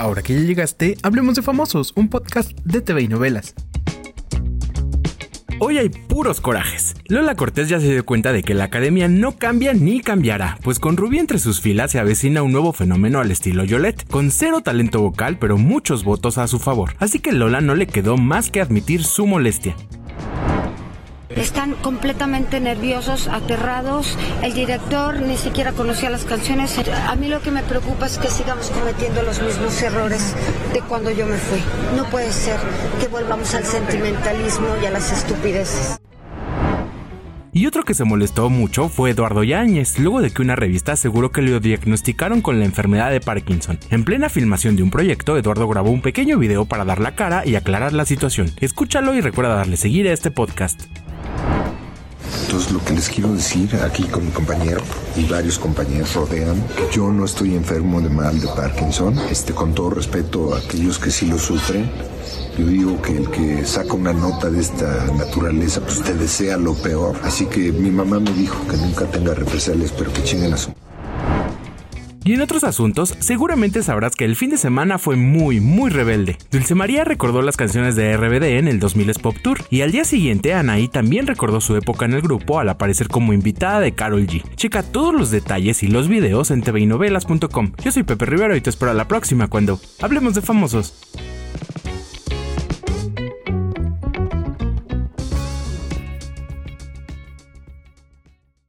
Ahora que ya llegaste, hablemos de Famosos, un podcast de TV y novelas. Hoy hay puros corajes. Lola Cortés ya se dio cuenta de que la academia no cambia ni cambiará, pues con Rubí entre sus filas se avecina un nuevo fenómeno al estilo Yolette, con cero talento vocal pero muchos votos a su favor. Así que Lola no le quedó más que admitir su molestia. Están completamente nerviosos, aterrados. El director ni siquiera conocía las canciones. A mí lo que me preocupa es que sigamos cometiendo los mismos errores de cuando yo me fui. No puede ser que volvamos al sentimentalismo y a las estupideces. Y otro que se molestó mucho fue Eduardo Yáñez, luego de que una revista aseguró que lo diagnosticaron con la enfermedad de Parkinson. En plena filmación de un proyecto, Eduardo grabó un pequeño video para dar la cara y aclarar la situación. Escúchalo y recuerda darle seguir a este podcast. Entonces lo que les quiero decir aquí con mi compañero y varios compañeros rodean, que yo no estoy enfermo de mal de Parkinson, este, con todo respeto a aquellos que sí lo sufren. Yo digo que el que saca una nota de esta naturaleza, pues te desea lo peor. Así que mi mamá me dijo que nunca tenga represalias, pero que chinguen a su... Y en otros asuntos, seguramente sabrás que el fin de semana fue muy, muy rebelde. Dulce María recordó las canciones de RBD en el 2000 Pop Tour, y al día siguiente Anaí también recordó su época en el grupo al aparecer como invitada de Carol G. Checa todos los detalles y los videos en tvinovelas.com. Yo soy Pepe Rivero y te espero a la próxima cuando hablemos de famosos.